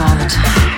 all the time.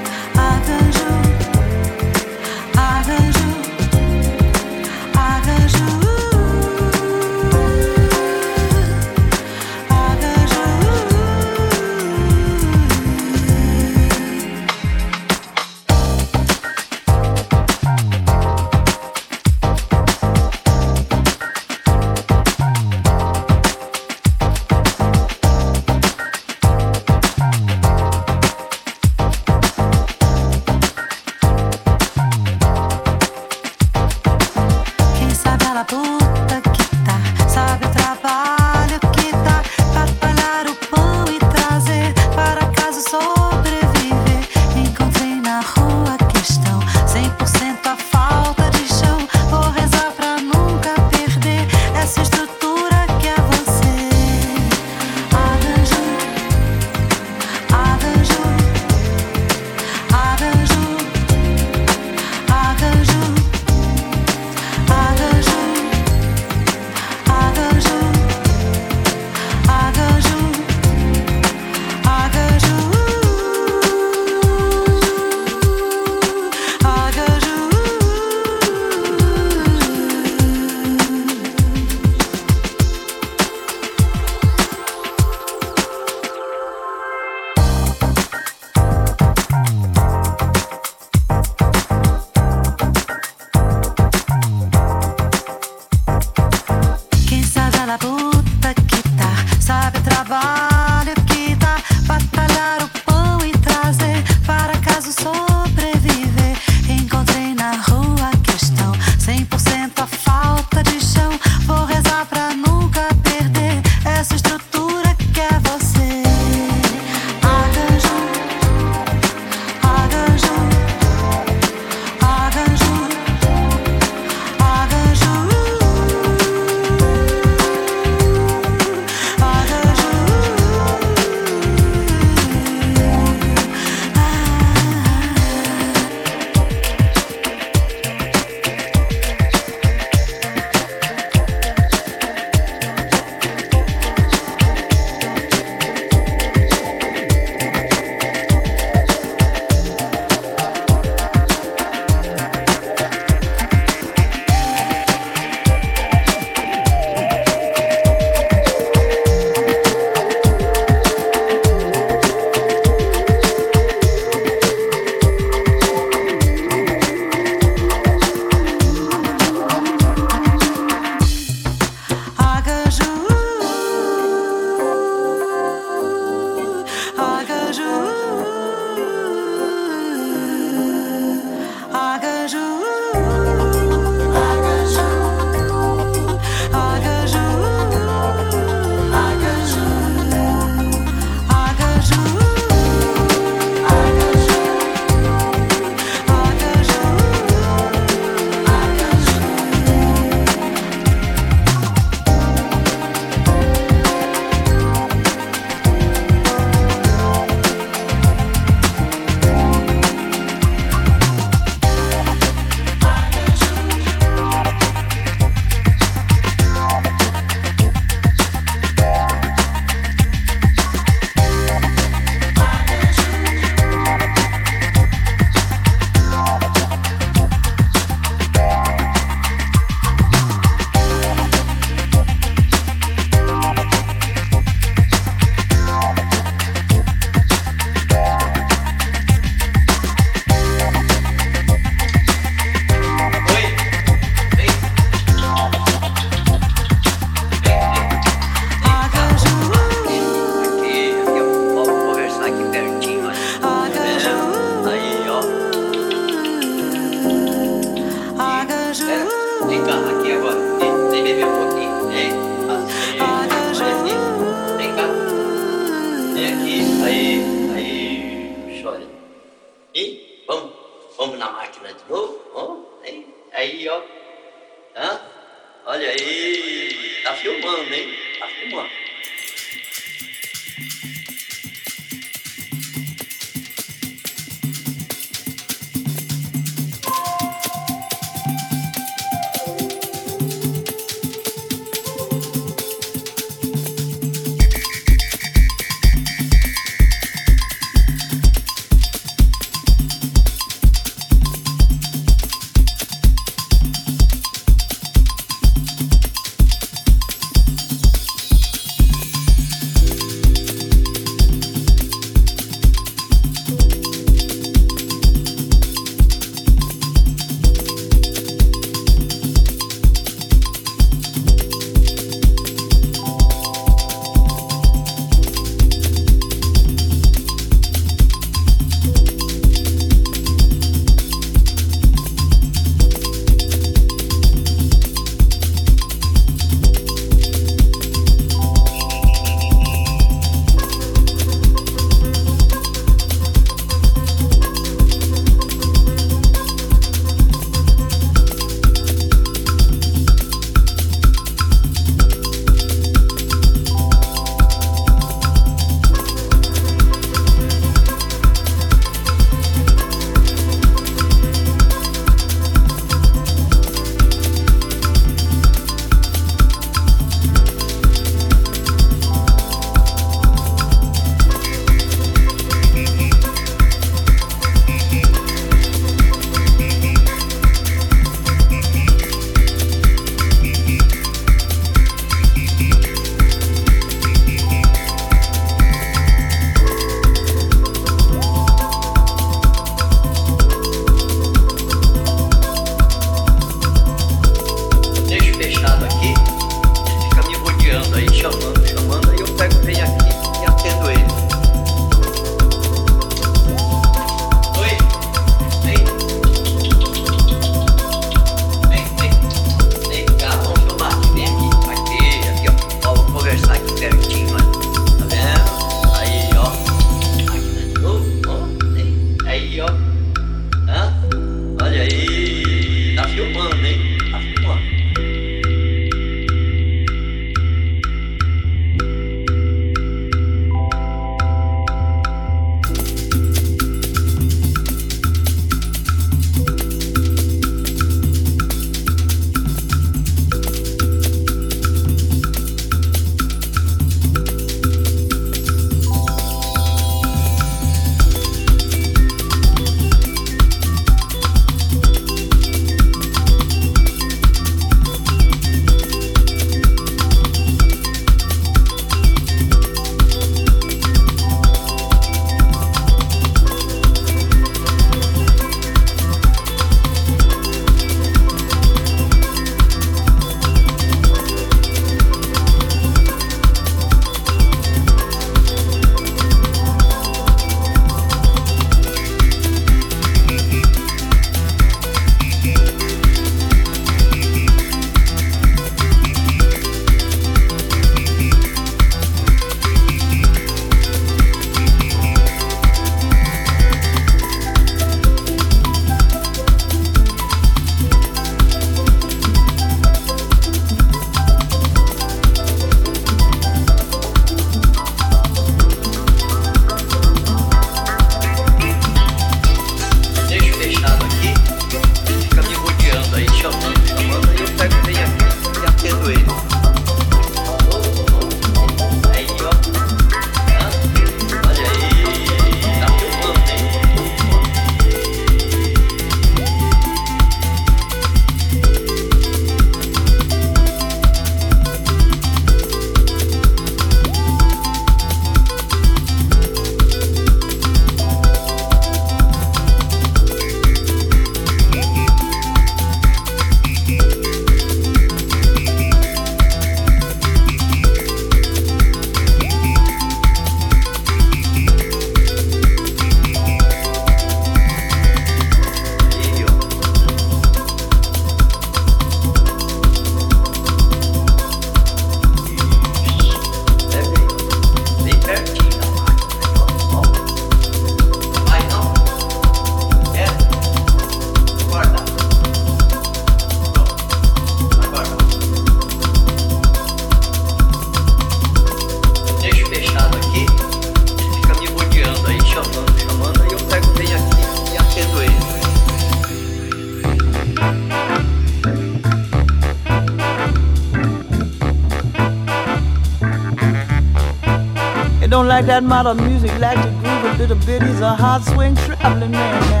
That modern music, like to groove a little bit. He's a hard swing traveling man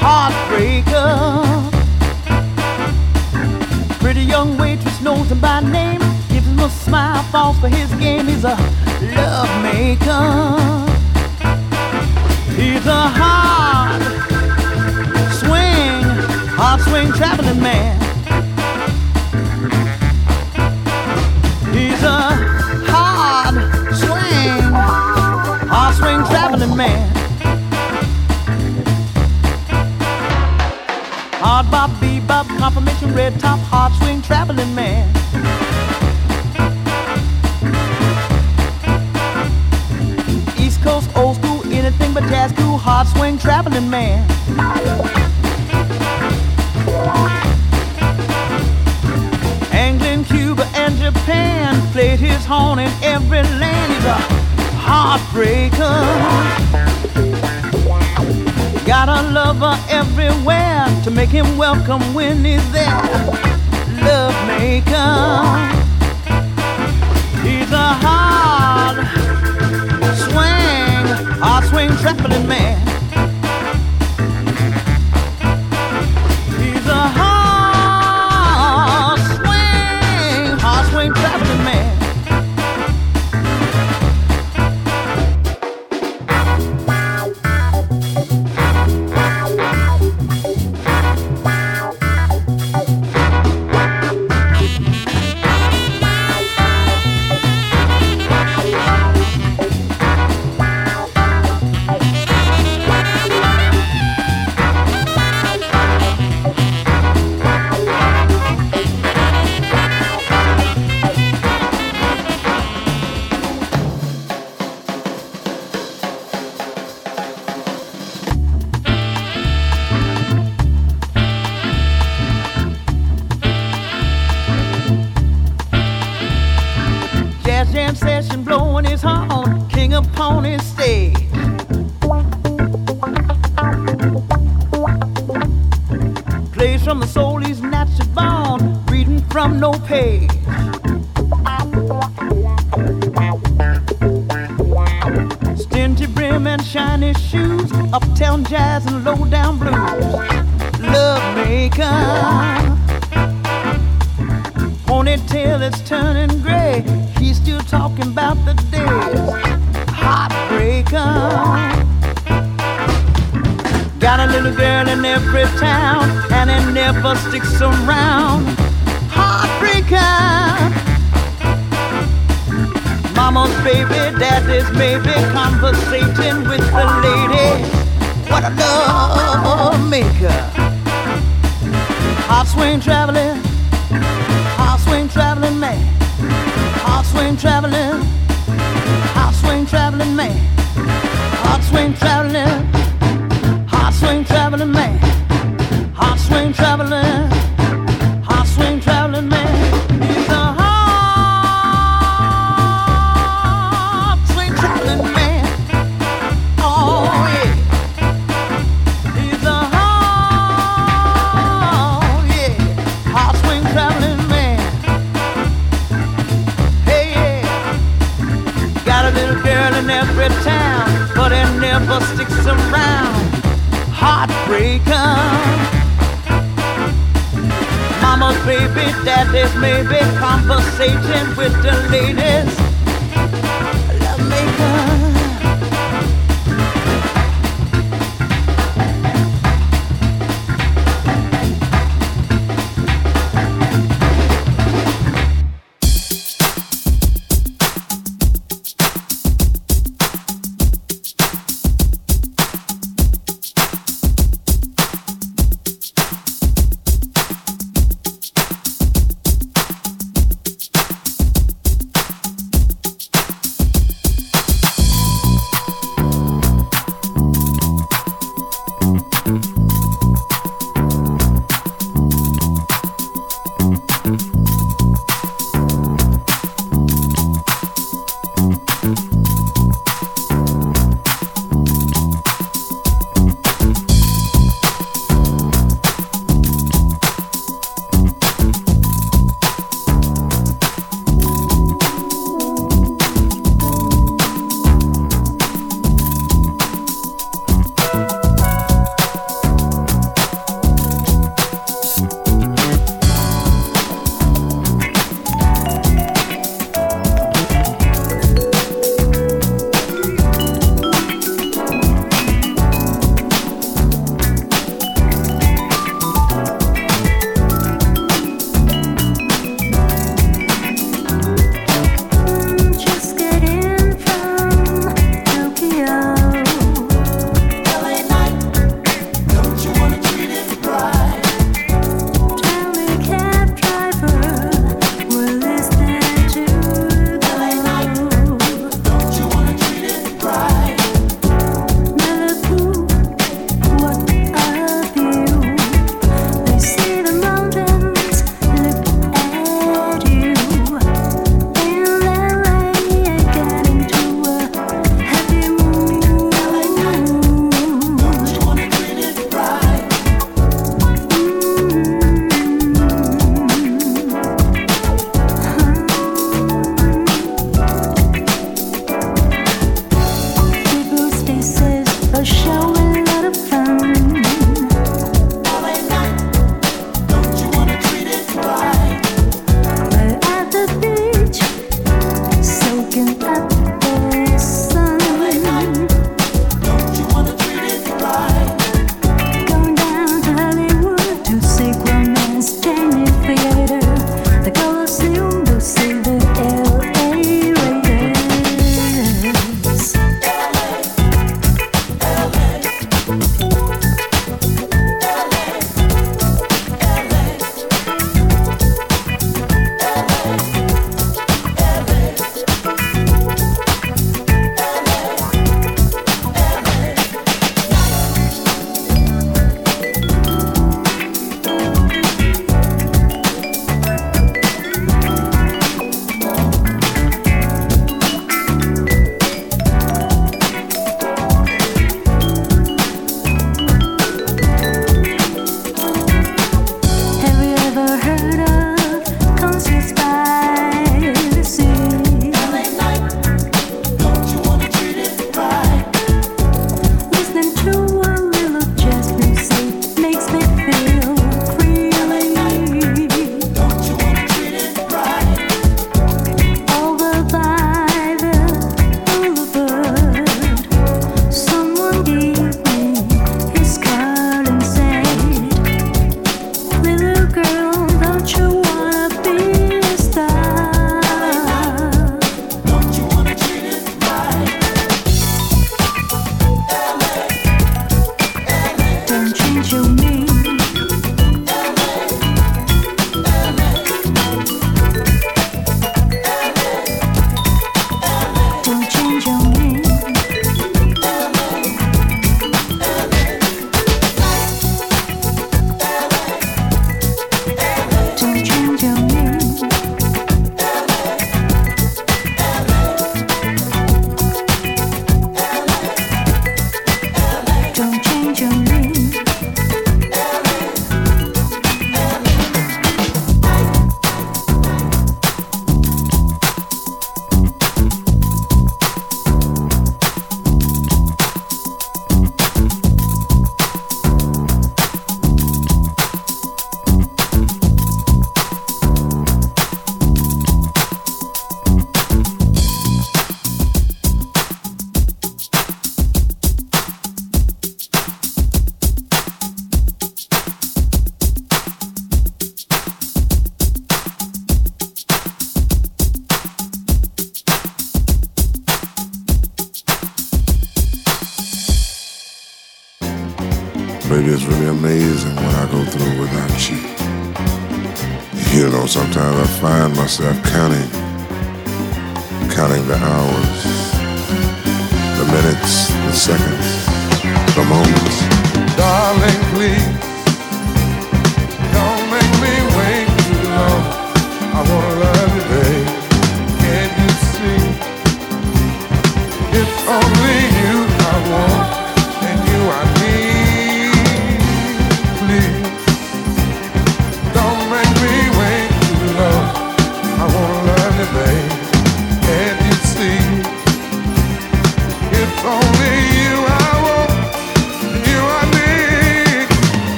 heartbreaker. Pretty young waitress knows him by name. Gives him a smile, falls for his game. He's a love maker. He's a hard swing, hard swing traveling man. He's a hard swing, hard swing traveling man. Hard bop, bebop, confirmation, red top, hard swing traveling man. East Coast, old school, anything but jazz cool, hard swing traveling man. England, Cuba, and Japan played his horn in every land. He's a heartbreaker. Got a lover everywhere to make him welcome when he's there. Love maker. He's a hard swing, hard swing traveling man. the. Plays from the soul he's naturally born, reading from no page. lover sticks around. Heartbreaker. Mama's baby, daddy's baby, conversating with the lady. What a love maker. Hot swing track. baby daddies, maybe conversation with the ladies. Love.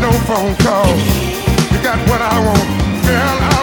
no phone calls. You got what I want, girl. I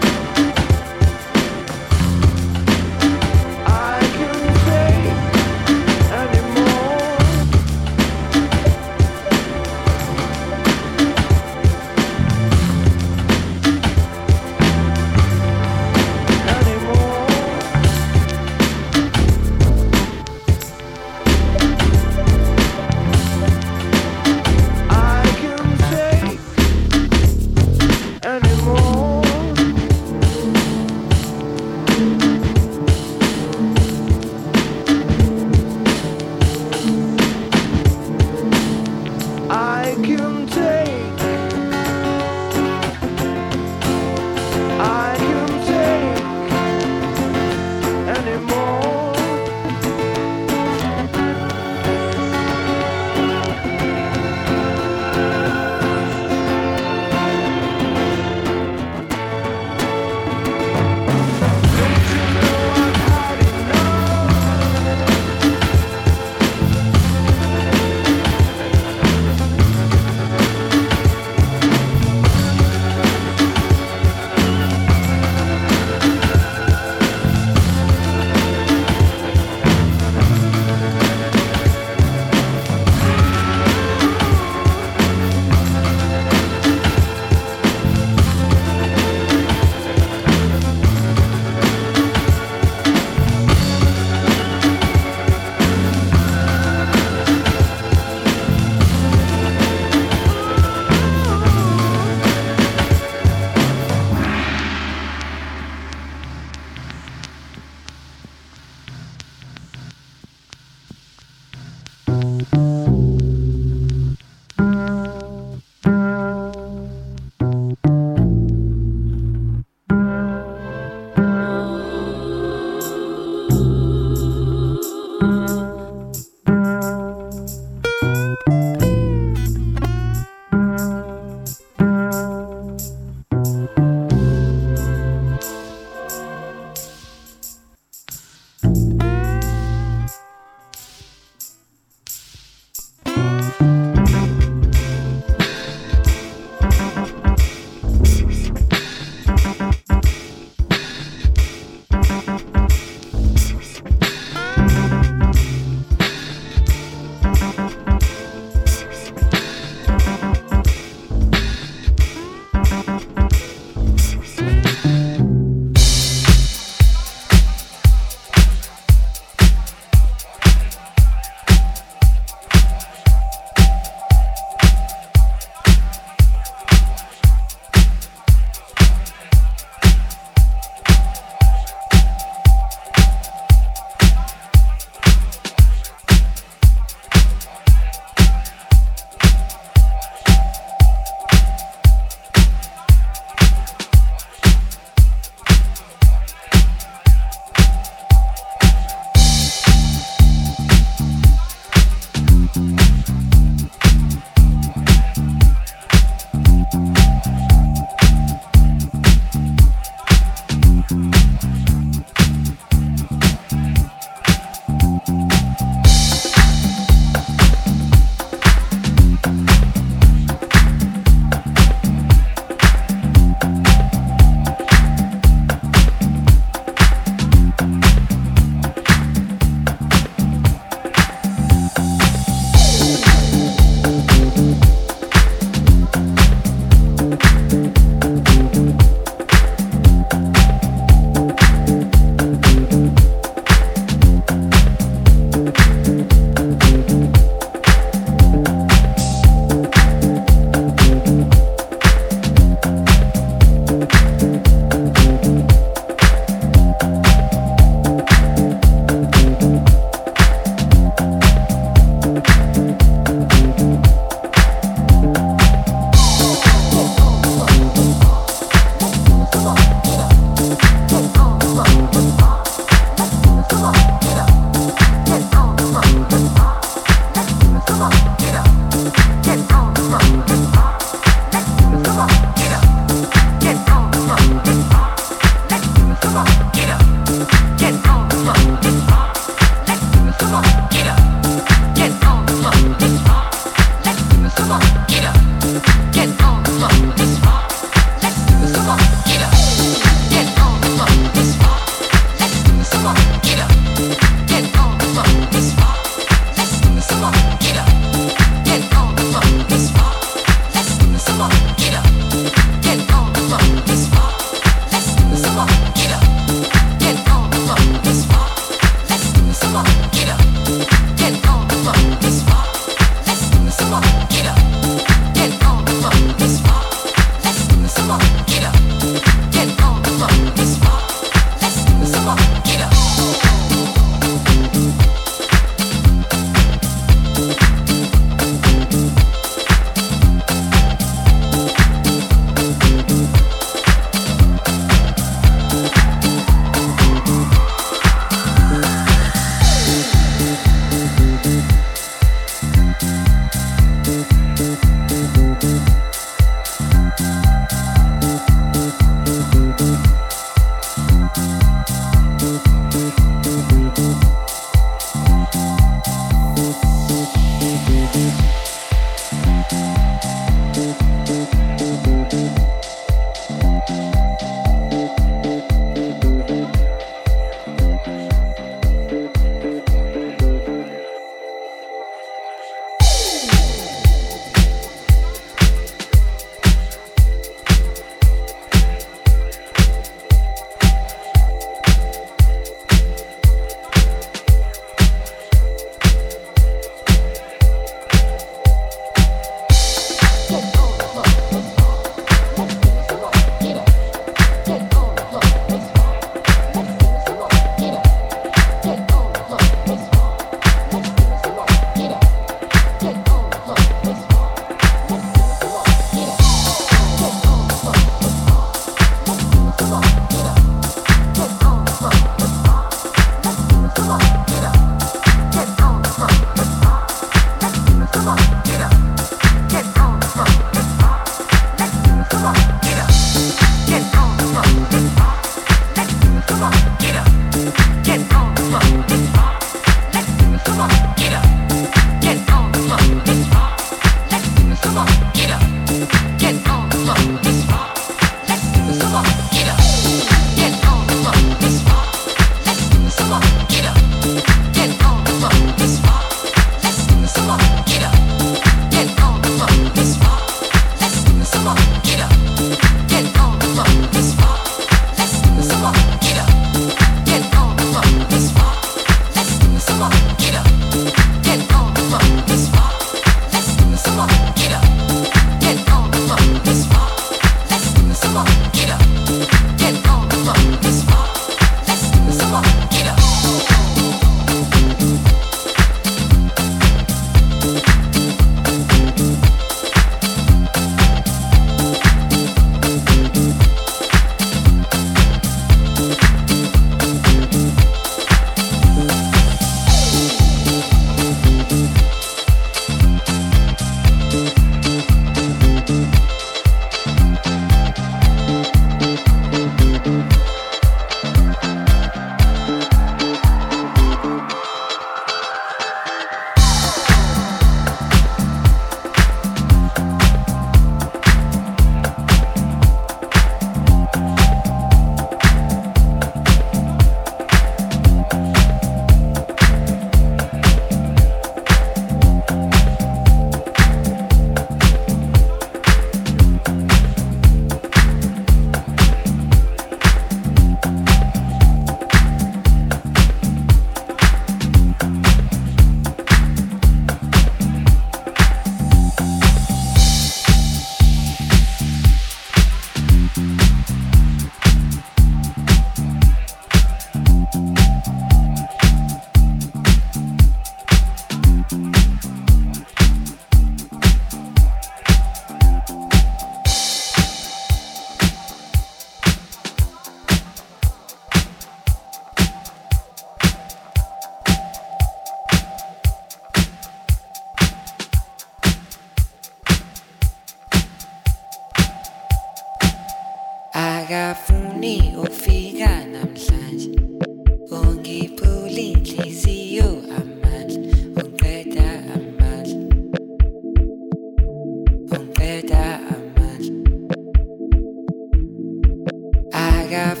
Don't